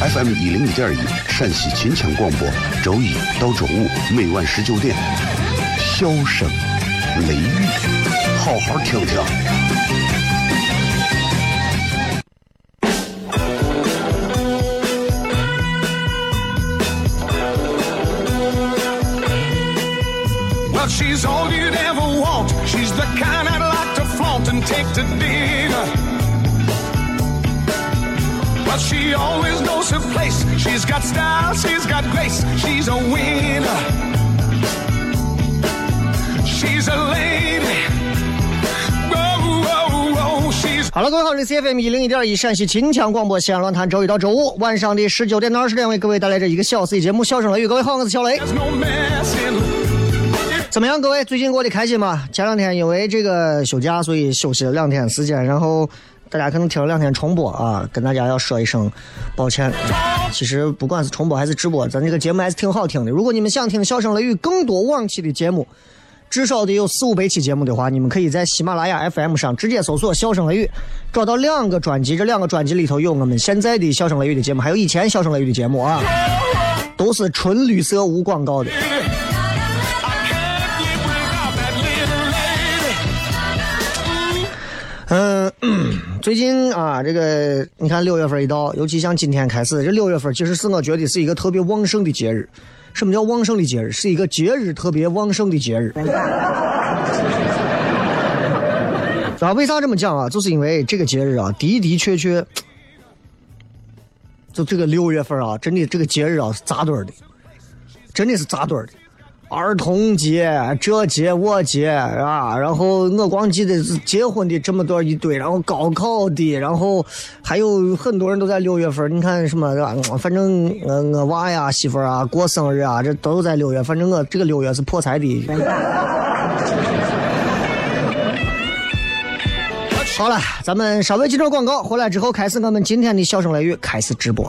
FM 一零一点一陕西秦腔广播，周一到周五每晚十九点，笑声雷雨，好好听听。Well, she's all you'd ever want. She's the kind I'd like to flaunt and take to dinner. Well, she always knows her place. She's got style, she's got grace. She's a winner. She's a lady. Whoa, whoa, whoa. She's 好了，各位好，这里是 FM 一零一点一陕西秦腔广播西安论坛，周一到周五晚上的十九点到二十点为各位带来这一个小时的节目《笑声雷雨》。各位好，我是小雷。no 怎么样，各位最近过得开心吗？前两天因为这个休假，所以休息了两天时间，然后大家可能听了两天重播啊，跟大家要说一声抱歉。其实不管是重播还是直播，咱这个节目还是挺好听的。如果你们想听《笑声雷雨》更多往期的节目，至少得有四五百期节目的话，你们可以在喜马拉雅 FM 上直接搜索“笑声雷雨”，找到两个专辑，这两个专辑里头有我们现在的《笑声雷雨》的节目，还有以前《笑声雷雨》的节目啊，都是纯绿色无广告的。嗯，最近啊，这个你看六月份一到，尤其像今天开始，这六月份其实是我觉得是一个特别旺盛的节日。什么叫旺盛的节日？是一个节日特别旺盛的节日。啊，为啥这么讲啊？就是因为这个节日啊，的的确确，就这个六月份啊，真的这个节日啊是扎堆儿的，真的是扎堆儿的。儿童节、这节我节啊，然后我光记得是结婚的这么多一堆，然后高考的，然后还有很多人都在六月份。你看什么是吧？嗯反正我我娃呀、媳妇儿啊过生日啊，这都在六月。反正我这个六月是破财的。好了，咱们稍微接着广告，回来之后开始我们今天的笑声雷雨开始直播。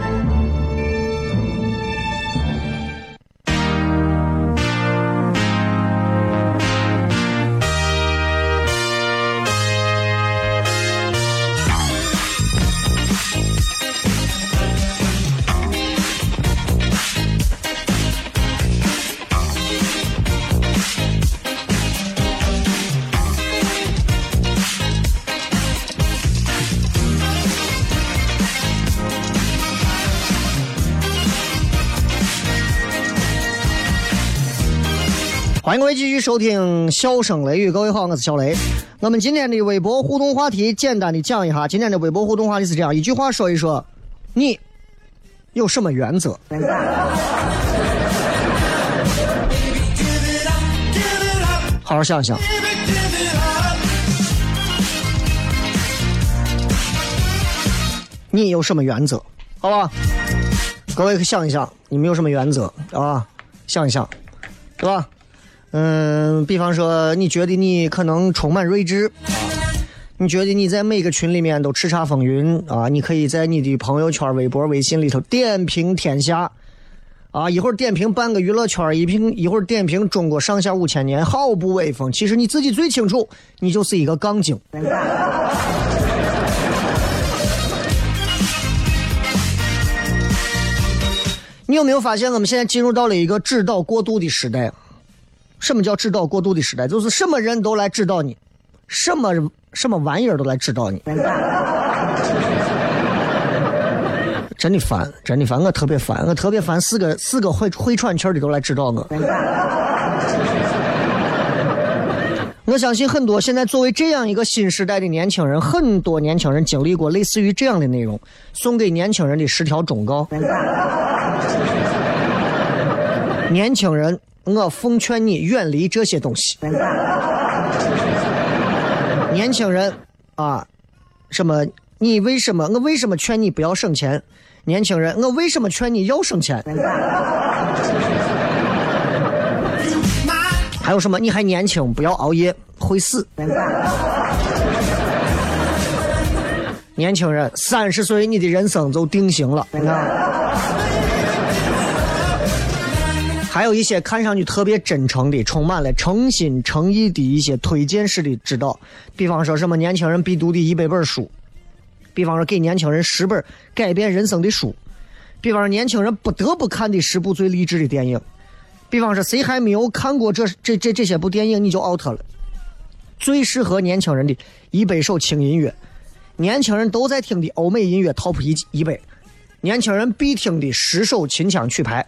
欢迎各位继续收听《笑声雷雨》，各位好，我是小雷。我们今天的微博互动话题，简单的讲一下。今天的微博互动话题是这样：一句话说一说，你有什么原则？好好想想。你有什么原则？好吧，各位想一想，你们有什么原则啊？想一想，对吧？嗯，比方说，你觉得你可能充满睿智，你觉得你在每个群里面都叱咤风云啊？你可以在你的朋友圈、微博、微信里头点评天下，啊，一会儿点评半个娱乐圈，一评一会儿点评中国上下五千年，毫不威风。其实你自己最清楚，你就是一个杠精。你有没有发现，我们现在进入到了一个指导过度的时代？什么叫指导过度的时代？就是什么人都来指导你，什么什么玩意儿都来指导你。真的烦，真的烦，我特别烦，我特别烦四个四个会会喘气的都来指导我。我相信很多现在作为这样一个新时代的年轻人，很多年轻人经历过类似于这样的内容，送给年轻人的十条忠告。年轻人，我奉劝你远离这些东西。年轻人啊，什么？你为什么？我为什么劝你不要省钱？年轻人，我为什么劝你要省钱？还有什么？你还年轻，不要熬夜，会死。年轻人，三十岁你的人生就定型了。还有一些看上去特别真诚的、充满了诚心诚意的一些推荐式的指导，比方说什么年轻人必读的一百本书，比方说给年轻人十本改变人生的书，比方说年轻人不得不看的十部最励志的电影，比方说谁还没有看过这这这这些部电影你就 out 了。最适合年轻人的一百首轻音乐，年轻人都在听的欧美音乐 top 一一百。年轻人必听的十首秦腔曲牌。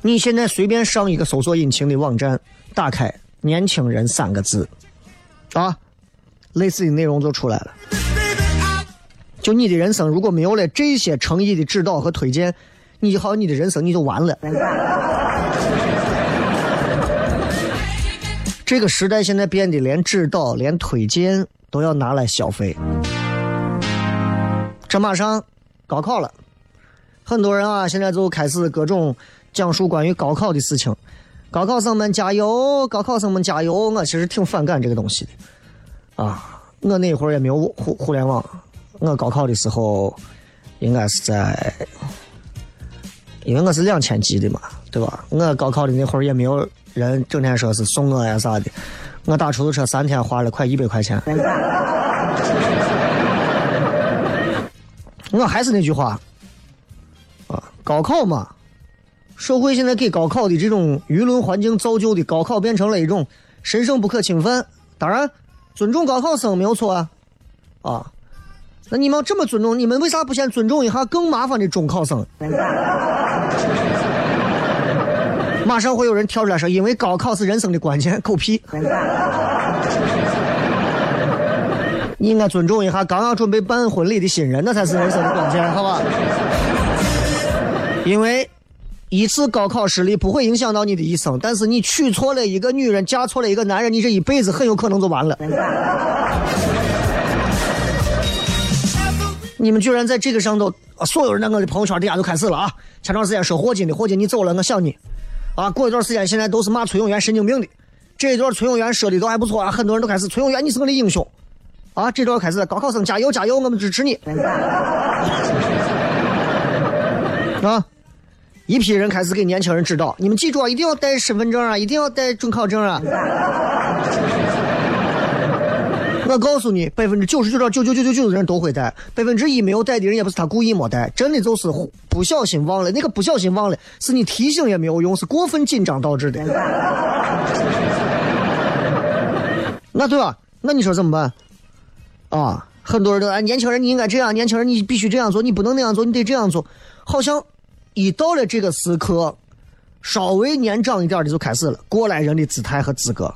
你现在随便上一个搜索引擎的网站，打开“年轻人”三个字，啊，类似的内容就出来了。就你的人生如果没有了这些诚意的指导和推荐，你就好，你的人生你就完了。这个时代现在变得连指导、连推荐。都要拿来消费。这马上高考了，很多人啊，现在就开始各种讲述关于高考的事情。高考生们加油！高考生们加油！我其实挺反感这个东西的。啊，我那会儿也没有互互联网，我高考的时候应该是在，因为我是两千级的嘛，对吧？我高考的那会儿也没有人整天说是送我呀啥的。我打出租车三天花了快一百块钱。我还是那句话，啊，高考嘛，社会现在给高考的这种舆论环境造就的，高考变成了一种神圣不可侵犯。当然，尊重高考生没有错啊，啊，那你们这么尊重，你们为啥不先尊重一下更麻烦的中考生？马上会有人跳出来说：“因为高考是人生的关键。”狗屁！你应该尊重一下刚刚准备办婚礼的新人，那才是人生的关键，好吧？因为一次高考失利不会影响到你的一生，但是你娶错了一个女人，嫁错了一个男人，你这一辈子很有可能就完了。你们居然在这个上头，所有人在我的朋友圈底下都开始了啊！前段时间说霍金的，霍金你走了，我想你。啊，过一段时间，现在都是骂崔永元神经病的。这一段崔永元说的都还不错啊，很多人都开始崔永元你是我的英雄。啊，这段开始高考生加油加油，我们支持你。啊，一批人开始给年轻人指导，你们记住啊，一定要带身份证啊，一定要带准考证啊。我告诉你，百分之九十九点九九九九九的人都会带，百分之一没有带的人也不是他故意没带，真的就是不小心忘了。那个不小心忘了，是你提醒也没有用，是过分紧张导致的。那对吧？那你说怎么办？啊，很多人都哎，年轻人你应该这样，年轻人你必须这样做，你不能那样做，你得这样做。好像一到了这个时刻，稍微年长一点的就开始了过来人的姿态和资格，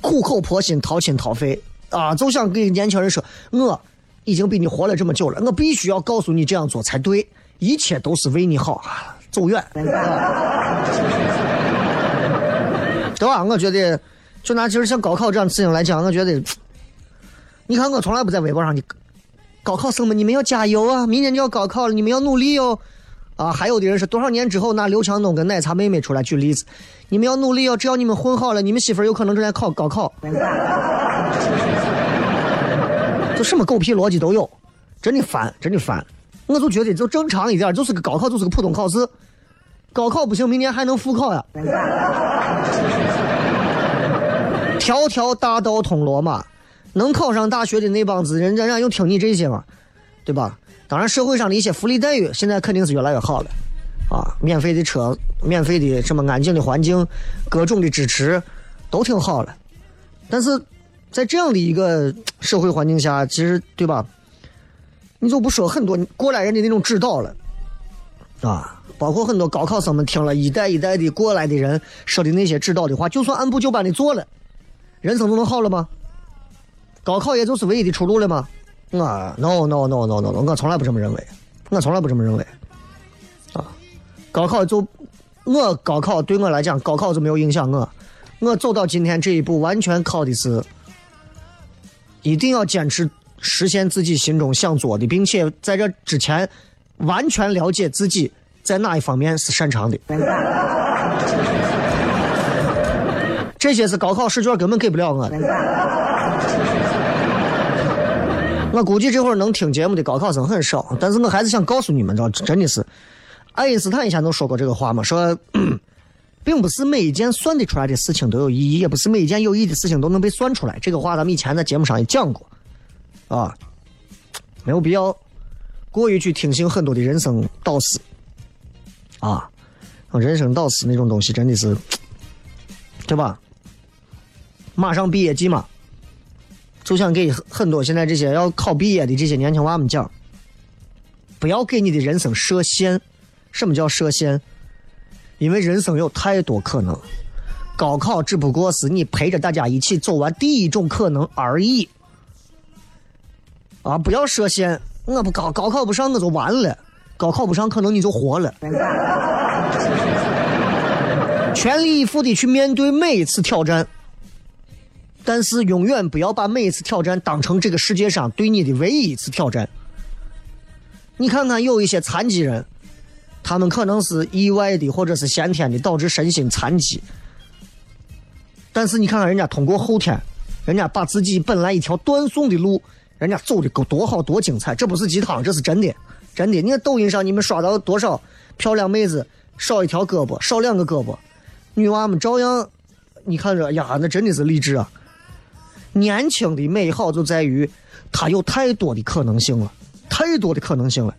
苦口婆心掏心掏肺。啊，就想给年轻人说，我已经比你活了这么久了，我必须要告诉你这样做才对，一切都是为你好啊！走远，对吧？我觉得，就拿其实像高考这样事情来讲，我觉得，你看我从来不在微博上，你高考生们，你们要加油啊！明年就要高考了，你们要努力哦。啊，还有的人是多少年之后拿刘强东跟奶茶妹妹出来举例子，你们要努力哦，只要你们混好了，你们媳妇有可能正在考高考。什么狗屁逻辑都有，真的烦，真的烦。我就觉得就正常一点，就是个高考，就是个普通考试。高考不行，明年还能复考呀。条条大道通罗马，能考上大学的那帮子人，人家又听你这些吗？对吧？当然，社会上的一些福利待遇现在肯定是越来越好了，啊，免费的车，免费的什么安静的环境，各种的支持都挺好了。但是在这样的一个社会环境下，其实对吧？你就不说很多过来人的那种指导了，啊，包括很多高考生们听了一代一代的过来的人说的那些指导的话，就算按部就班的做了，人生就能好了吗？高考也就是唯一的出路了吗？啊，no no no no no no，我从来不这么认为，我从来不这么认为，啊，高考就我高考对我来讲，高考就没有影响我，我走到今天这一步，完全靠的是一定要坚持。实现自己心中想做的，并且在这之前完全了解自己在哪一方面是擅长的。这些是高考试卷根本给不了我的。我估计这会儿能听节目的高考生很少，但是我还是想告诉你们，知道真的是，爱因斯坦以前都说过这个话嘛，说，并不是每一件算得出来的事情都有意义，也不是每一件有意义的事情都能被算出来。这个话咱们以前在节目上也讲过。啊，没有必要过于去听信很多的人生导师啊，人生导师那种东西真的是，对吧？马上毕业季嘛，就想给很多现在这些要考毕业的这些年轻娃们讲，不要给你的人生设限。什么叫设限？因为人生有太多可能，高考只不过是你陪着大家一起走完第一种可能而已。啊！不要设限，我不高高考不上我就完了，高考不上可能你就活了。全力以赴的去面对每一次挑战，但是永远不要把每一次挑战当成这个世界上对你的唯一一次挑战。你看看有一些残疾人，他们可能是意外的或者是先天的导致身心残疾，但是你看看人家通过后天，人家把自己本来一条断送的路。人家走的够多好多精彩，这不是鸡汤，这是真的，真的。你看抖音上你们刷到多少漂亮妹子少一条胳膊少两个胳膊，女娃们照样，你看着呀，那真的是励志啊！年轻的美好就在于它有太多的可能性了，太多的可能性了。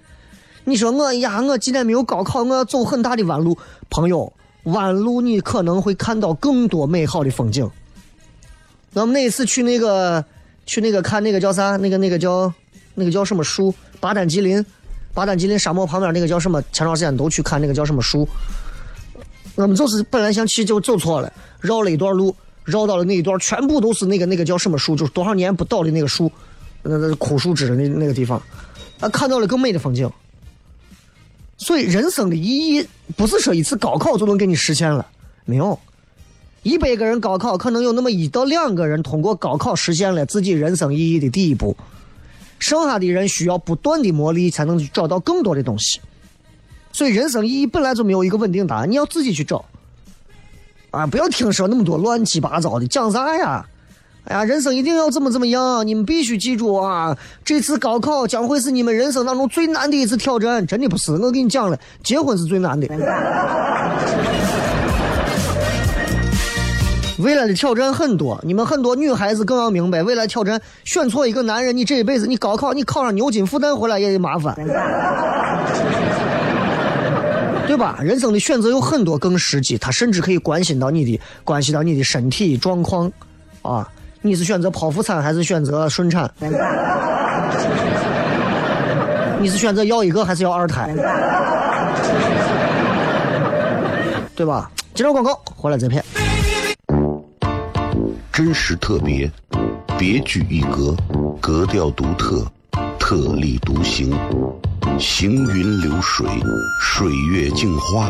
你说我呀，我今年没有高考，我要走很大的弯路，朋友，弯路你可能会看到更多美好的风景。我们那一次去那个。去那个看那个叫啥？那个那个叫那个叫什么树？巴丹吉林，巴丹吉林沙漠旁边那个叫什么？前段时间都去看那个叫什么树？我们就是本来想去就走错了，绕了一段路，绕到了那一段全部都是那个那个叫什么树？就是多少年不倒的那个树，那那枯树枝那那个地方，啊，看到了更美的风景。所以人生的意义不是说一次高考就能给你实现了，没有。一百个人高考，可能有那么一到两个人通过高考实现了自己人生意义的第一步，剩下的人需要不断的磨砺才能去找到更多的东西。所以人生意义本来就没有一个稳定答案，你要自己去找。啊，不要听说那么多乱七八糟的，讲啥呀？哎呀，人生一定要怎么怎么样？你们必须记住啊！这次高考将会是你们人生当中最难的一次挑战，真的不是。我跟你讲了，结婚是最难的。未来的挑战很多，你们很多女孩子更要明白，未来挑战选错一个男人，你这一辈子你高考你考上牛津复旦回来也得麻烦，对吧？人生的选择有很多更实际，它甚至可以关心到你的，关系到你的身体状况，啊，你是选择剖腹产还是选择顺产？你是选择要一个还是要二胎？对吧？接着广告，回来再片。真实特别，别具一格，格调独特，特立独行，行云流水，水月镜花，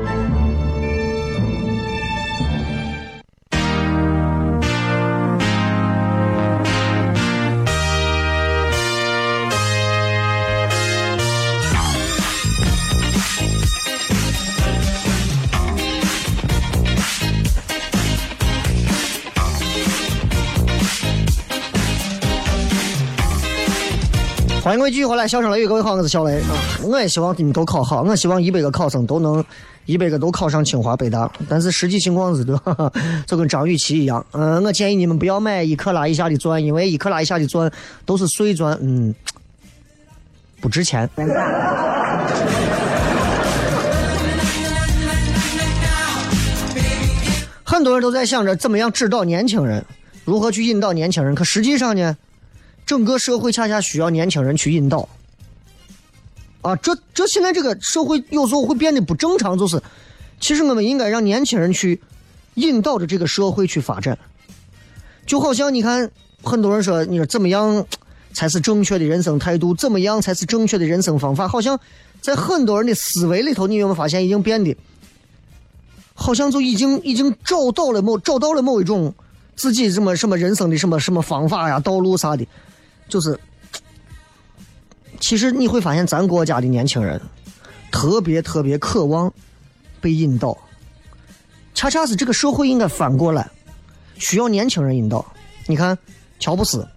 欢迎各位继续回来，笑声雷雨，各位好，我是小雷啊。我也希望你们都考好，我希望一百个考生都能一百个都考上清华北大。但是实际情况是，哈哈，就跟张雨绮一样。嗯，我建议你们不要买一克拉以下的钻，因为一克拉以下的钻都是碎钻，嗯，不值钱。很多人都在想着怎么样指导年轻人，如何去引导年轻人，可实际上呢？整个社会恰恰需要年轻人去引导，啊，这这现在这个社会有时候会变得不正常，就是其实我们应该让年轻人去引导着这个社会去发展，就好像你看很多人说，你说怎么样才是正确的人生态度，怎么样才是正确的人生方法，好像在很多人的思维里头，你有没有发现已经变得，好像就已经已经找到了某找到了某一种自己什么什么人生的什么什么方法呀、道路啥的。就是，其实你会发现，咱国家的年轻人特别特别渴望被引导，恰恰是这个社会应该反过来，需要年轻人引导。你看，乔布斯，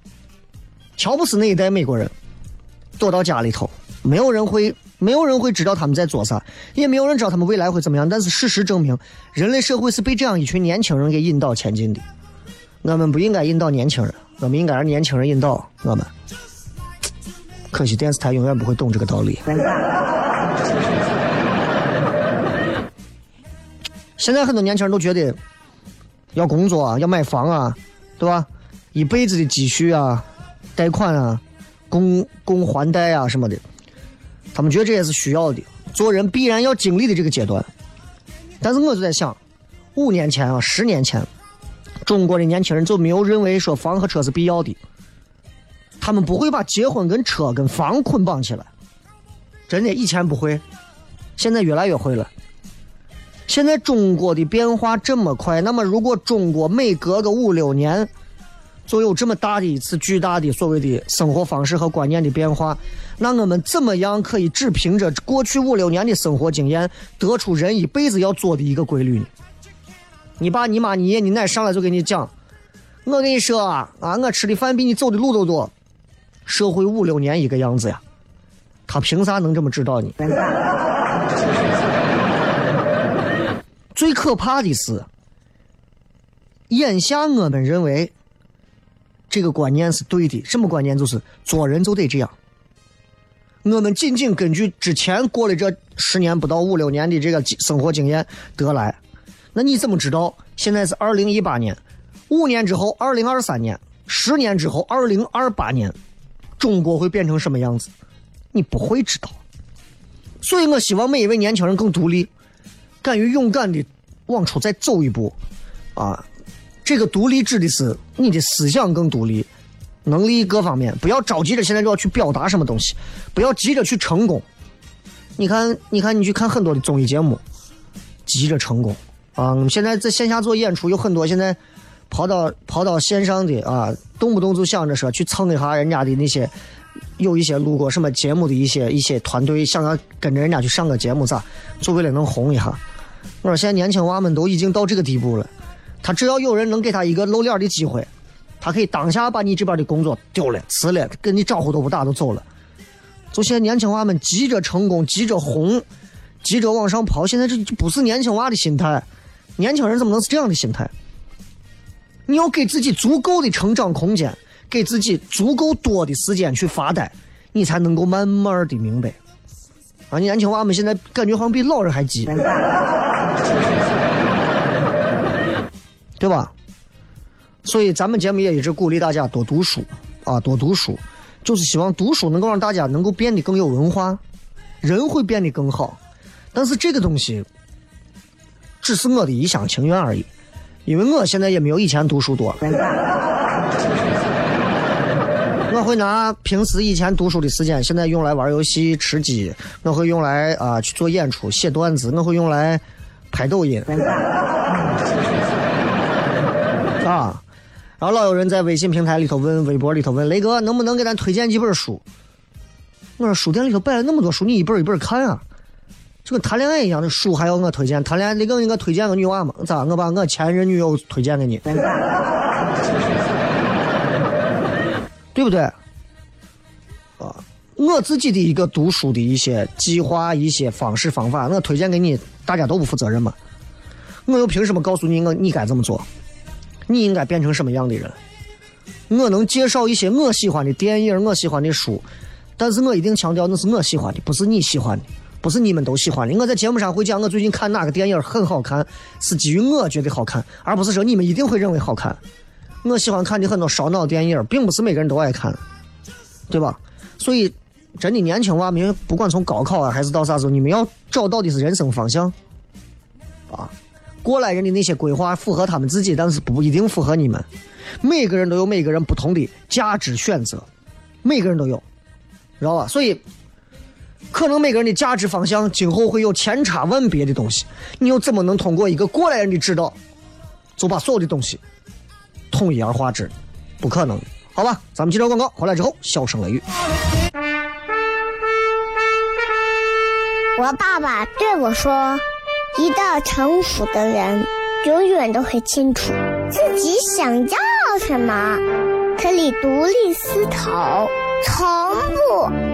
乔布斯那一代美国人躲到家里头，没有人会，没有人会知道他们在做啥，也没有人知道他们未来会怎么样。但是事实证明，人类社会是被这样一群年轻人给引导前进的。我们不应该引导年轻人。我们应该让年轻人引导我们，可惜电视台永远不会懂这个道理。现在很多年轻人都觉得要工作啊，要买房啊，对吧？一辈子的积蓄啊，贷款啊，供供还贷啊什么的，他们觉得这也是需要的，做人必然要经历的这个阶段。但是我就在想，五年前啊，十年前。中国的年轻人就没有认为说房和车是必要的，他们不会把结婚跟车跟房捆绑起来，真的以前不会，现在越来越会了。现在中国的变化这么快，那么如果中国每隔个五六年就有这么大的一次巨大的所谓的生活方式和观念的变化，那我们怎么样可以只凭着过去五六年的生活经验得出人一辈子要做的一个规律呢？你爸、你妈、你爷、你奶上来就给你讲，我跟你说啊，啊，我吃的饭比你走的路都多。社会五六年一个样子呀，他凭啥能这么指导你？最可怕的是，眼下我们认为这个观念是对的，什么观念？就是做人就得这样。我们仅仅根据之前过了这十年不到五六年的这个生活经验得来。那你怎么知道现在是二零一八年？五年之后，二零二三年；十年之后，二零二八年，中国会变成什么样子？你不会知道。所以我希望每一位年轻人更独立，敢于勇敢的往出再走一步。啊，这个独立指的是你的思想更独立，能力各方面不要着急着现在就要去表达什么东西，不要急着去成功。你看，你看，你去看很多的综艺节目，急着成功啊！我们现在在线下做演出有很多，现在跑到跑到线上的啊，动不动就想着说去蹭一下人家的那些，有一些录过什么节目的一些一些团队，想要跟着人家去上个节目咋？就为了能红一下。我说现在年轻娃们都已经到这个地步了，他只要有人能给他一个露脸的机会，他可以当下把你这边的工作丢了、辞了，跟你招呼都不打就走了。就现在年轻娃们急着成功、急着红、急着往上跑，现在这就不是年轻娃的心态。年轻人怎么能是这样的心态？你要给自己足够的成长空间，给自己足够多的时间去发呆，你才能够慢慢的明白。啊，年轻娃们现在感觉好像比老人还急，对吧？所以咱们节目也一直鼓励大家多读书啊，多读书，就是希望读书能够让大家能够变得更有文化，人会变得更好。但是这个东西只是我的一厢情愿而已，因为我现在也没有以前读书多。我会拿平时以前读书的时间，现在用来玩游戏、吃鸡；我会用来啊去做演出、写段子；我会用来拍抖音。啊，然后老有人在微信平台里头问、微博里头问雷哥，能不能给咱推荐几本书？我说书店里头摆了那么多书，你一本一本看啊，就跟谈恋爱一样的书还要我推荐？谈恋爱你给我推荐个女娃嘛？咋？我把我前任女友推荐给你？对不对？啊，我自己的一个读书的一些计划、一些方式方法，我推荐给你，大家都不负责任嘛？我又凭什么告诉你我你该怎么做？你应该变成什么样的人？我能介绍一些我喜欢的电影、我喜欢的书，但是我一定强调那是我喜欢的，不是你喜欢的，不是你们都喜欢的。我在节目上会讲我最近看哪个电影很好看，是基于我觉得好看，而不是说你们一定会认为好看。我喜欢看的很多烧脑电影，并不是每个人都爱看，对吧？所以，真的年轻娃们，不管从高考啊，还是到啥时候，你们要找到的是人生方向，啊，过来人的那些规划符合他们自己，但是不一定符合你们。每个人都有每个人不同的价值选择，每个人都有，知道吧？所以，可能每个人的价值方向今后会有千差万别的东西，你又怎么能通过一个过来人的指导，就把所有的东西？统一而化之，不可能，好吧？咱们接着广告，回来之后笑声雷雨。我爸爸对我说：“一个成熟的人，永远都会清楚自己想要什么，可以独立思考，从不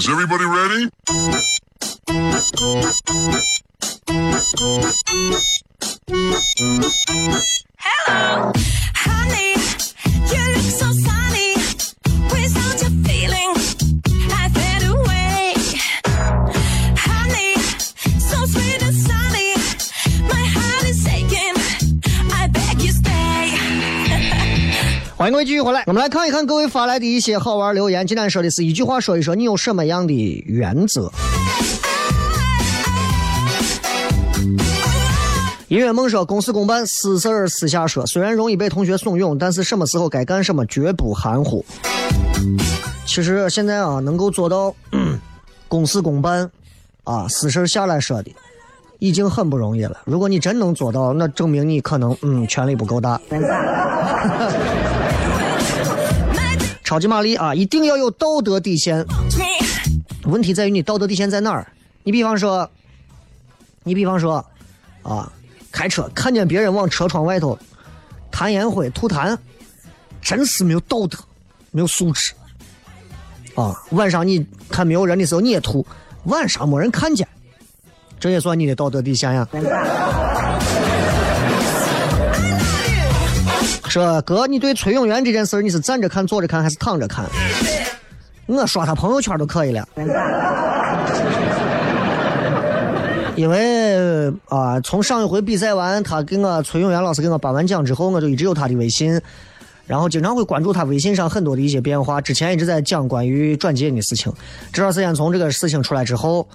Is everybody ready? Hello. 各位继续回来，我们来看一看各位发来的一些好玩留言。今天说的是一句话，说一说你有什么样的原则。音乐梦说：“公事公办，私事儿私下说。虽然容易被同学怂恿，但是什么时候该干什么绝不含糊。其实现在啊，能够做到 公事公办，啊，私事儿下来说的，已经很不容易了。如果你真能做到，那证明你可能嗯权力不够大。超级玛丽啊，一定要有道德底线。问题在于你道德底线在哪儿？你比方说，你比方说，啊。”开车看见别人往车窗外头弹烟灰、吐痰，真是没有道德，没有素质啊！晚上你看没有人的时候你也吐，晚上没人看见，这也算你的道德底线呀。说哥，你对崔永元这件事儿你是站着看、坐着看还是躺着看？我刷他朋友圈都可以了。因为啊、从上一回比赛完，他给我崔永元老师给我颁完奖之后，我就一直有他的微信，然后经常会关注他微信上很多的一些变化。之前一直在讲关于转基因的事情，这段时间从这个事情出来之后，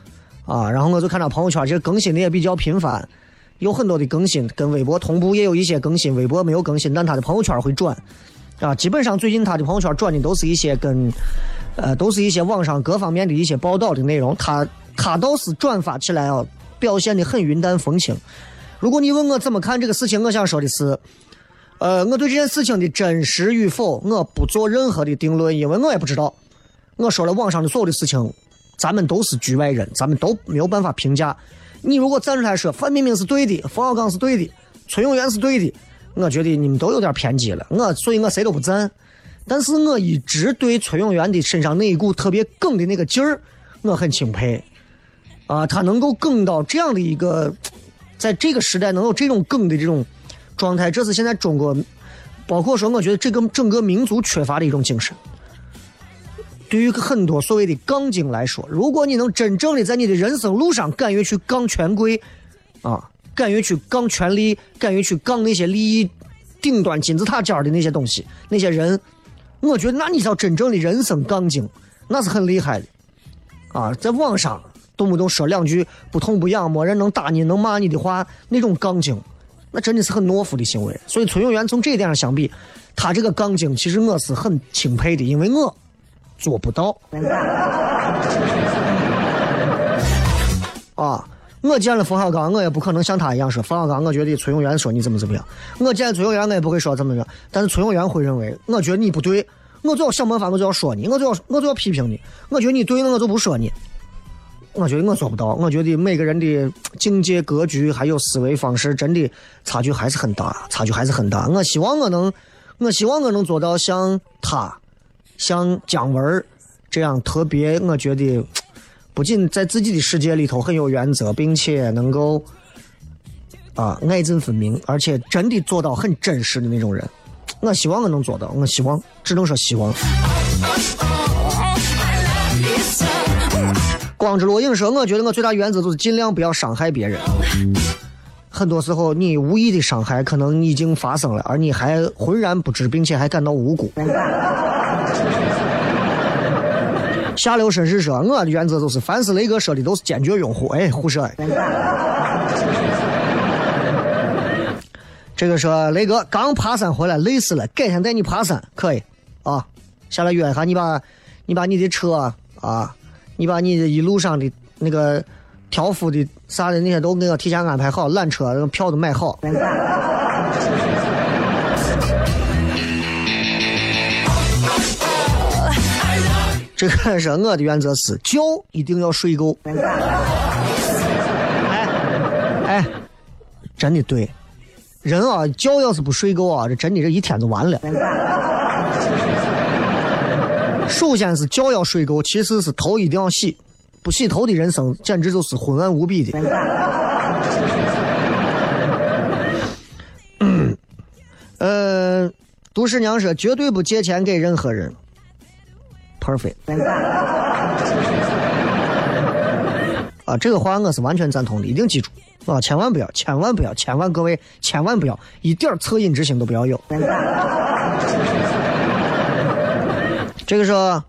啊，然后我就看到朋友圈其实更新的也比较频繁，有很多的更新，跟微博同步也有一些更新，微博没有更新，但他的朋友圈会转。啊，基本上最近他的朋友圈转的都是一些跟，呃，都是一些网上各方面的一些报道的内容。他他倒是转发起来啊，表现的很云淡风轻。如果你问我怎么看这个事情，我想说的是，呃，我对这件事情的真实与否，我不做任何的定论，因为我也不知道。我说了网上的所有的事情，咱们都是局外人，咱们都没有办法评价。你如果站出来说范冰冰是对的，冯小刚是对的，崔永元是对的，我觉得你们都有点偏激了。我所以我谁都不赞，但是我一直对崔永元的身上那一股特别梗的那个劲儿，我很钦佩。啊，他能够梗到这样的一个，在这个时代能有这种梗的这种状态，这是现在中国，包括说我觉得这个整个民族缺乏的一种精神。对于很多所谓的杠精来说，如果你能真正的在你的人生路上敢于去杠权贵，啊，敢于去杠权力，敢于去杠那些利益顶端金字塔尖的那些东西，那些人，我觉得那你叫真正的人生杠精，那是很厉害的。啊，在网上动不动说两句不痛不痒、没人能打你、能骂你的话，那种杠精，那真的是很懦夫的行为。所以崔永元从这一点上相比，他这个杠精，其实我是很钦佩的，因为我做不到。啊，我见了冯小刚，我也不可能像他一样说冯小刚，我觉得崔永元说你怎么怎么样。我见崔永元，我也不会说怎么着，但是崔永元会认为，我觉得你不对，我就要想办法，我就要说你，我就要我就要批评你，我觉得你对，我就不说你。我觉得我做不到，我觉得每个人的境界、格局还有思维方式，真的差距还是很大，差距还是很大。我希望我能，我希望我能做到像他，像姜文这样特别，我觉得不仅在自己的世界里头很有原则，并且能够啊爱憎分明，而且真的做到很真实的那种人。我希望我能做到，我希望，只能说希望。光之罗影说：“我觉得我最大原则就是尽量不要伤害别人。很多时候，你无意的伤害可能已经发生了，而你还浑然不知，并且还感到无辜。” 下流绅士说：“我的原则就是，凡是雷哥说的都是坚决拥护。”哎，胡说！这个说雷哥刚爬山回来累死了，改天带你爬山可以啊。下来约一下，你把你把你的车啊，你把你的一路上的那个挑夫的啥的那些都给我提前安排好，缆车票都买好。这个 是我的原则是觉一定要睡够。哎哎，真的对，人啊觉要是不睡够啊，这真的这一天就完了。首先是觉要睡够，其次是头一定要洗，不洗头的人生简直就是昏暗无比的。嗯，呃，杜十娘说绝对不借钱给任何人，perfect。啊，这个话我是完全赞同的，一定记住啊！千万不要，千万不要，千万各位，千万不要，一点恻隐之心都不要有。这个说，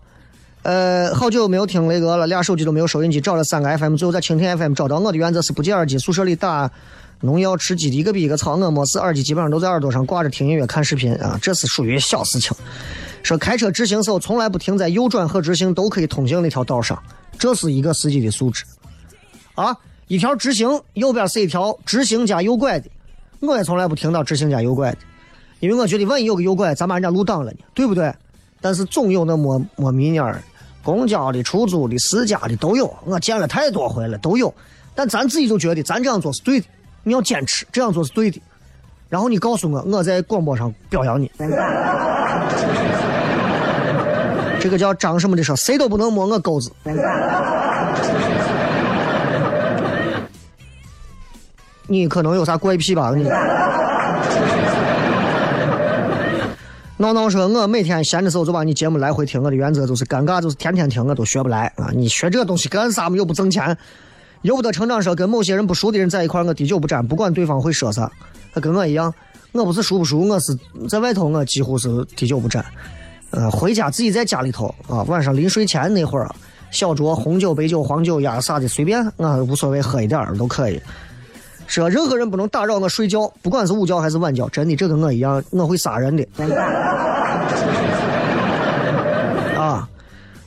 呃，好久没有听雷哥了，俩手机都没有收音机，找了三个 FM，最后在蜻蜓 FM 找到。我的原则是不接耳机，宿舍里打农药吃鸡的一个比一个糙，我没事耳机基本上都在耳朵上挂着听音乐看视频啊，这是属于小事情。说开车直行时候从来不停在右转和直行都可以通行那条道上，这是一个司机的素质。啊，一条直行右边是一条直行加右拐的，我也从来不停到直行加右拐的，因为我觉得万一有个右拐，咱把人家路挡了呢，对不对？但是总有那么么迷蔫儿，公交的、出租的、私家的都有，我见了太多回了，都有。但咱自己就觉得咱这样做是对的，你要坚持这样做是对的。然后你告诉我，我在广播上表扬你。这个叫张什么的说，谁都不能摸我钩子。你可能有啥怪癖吧？你。闹闹说，我每天闲的时候就把你节目来回听，我的原则就是尴尬，就是天天听我都学不来啊！你学这东西干啥嘛？又不挣钱。由不得成长说跟某些人不熟的人在一块，我滴酒不沾，不管对方会说啥。他跟我一样，我不是熟不熟，我是在外头我几乎是滴酒不沾。呃，回家自己在家里头啊，晚上临睡前那会儿，小酌红酒、白酒、黄酒呀啥的随便，啊无所谓，喝一点儿都可以。说？任何人不能打扰我睡觉，不管是午觉还是晚觉，真的，这跟我一样，我会杀人的。啊，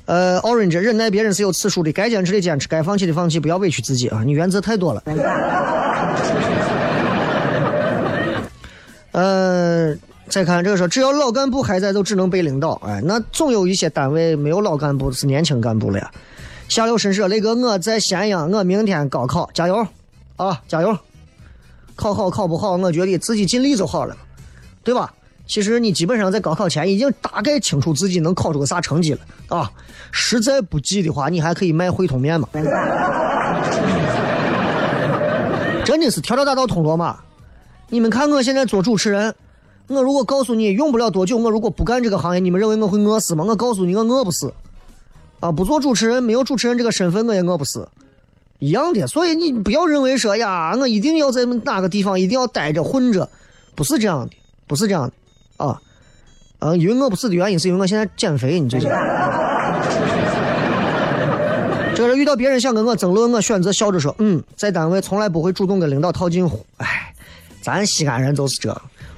呃，Orange 忍耐别人是有次数的，该坚持的坚持，该放弃的放弃，不要委屈自己啊！你原则太多了。呃，再看这个说，只要老干部还在，就只能被领导。哎，那总有一些单位没有老干部，是年轻干部了呀。下流神社，雷哥，我在咸阳，我明天高考，加油啊，加油！考好考不好，我觉得自己尽力就好了，对吧？其实你基本上在高考前已经大概清楚自己能考出个啥成绩了啊。实在不济的话，你还可以卖汇通面嘛。真的是条条大道通罗马。你们看我现在做主持人，我如果告诉你用不了多久，我如果不干这个行业，你们认为我会饿死吗？我告诉你，我饿不死。啊，不做主持人，没有主持人这个身份，我也饿不死。一样的，所以你不要认为说呀，我一定要在哪个地方一定要待着混着，不是这样的，不是这样的，啊，啊，因为我不死的原因是因为我现在减肥，你最近。这是遇到别人想跟我争论，我选择笑着说，嗯，在单位从来不会主动跟领导套近乎，哎，咱西安人就是这，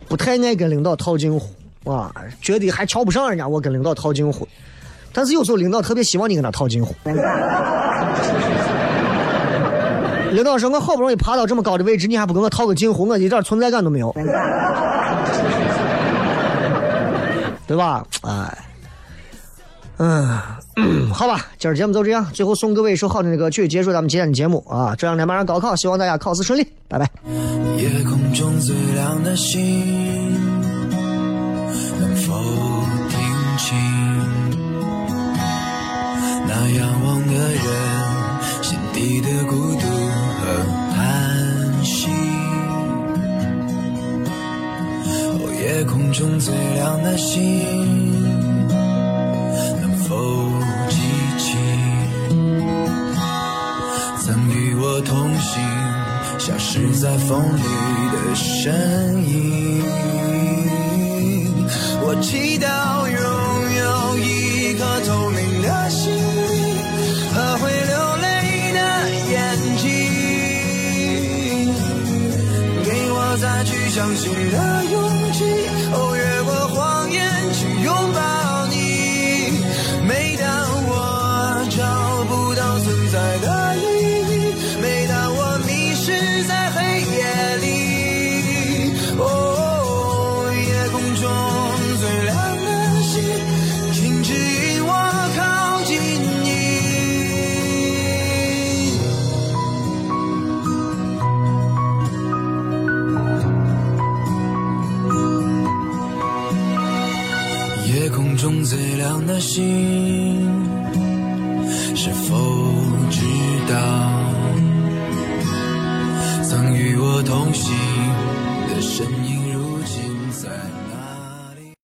不太爱跟领导套近乎，啊，觉得还瞧不上人家我跟领导套近乎，但是有时候领导特别希望你跟他套近乎。领导说：“我好不容易爬到这么高的位置，你还不跟我套个近乎，我一点存在感都没有，对吧？哎，嗯，好吧，今儿节目就这样，最后送各位一首好听的歌曲，结束咱们今天的节目啊！这两天马上高考，希望大家考试顺利，拜拜。夜空中最亮的星，能否听清那仰望的人心底的孤独和叹息？哦，夜空中最亮的星，同行？消失在风里的身影。心。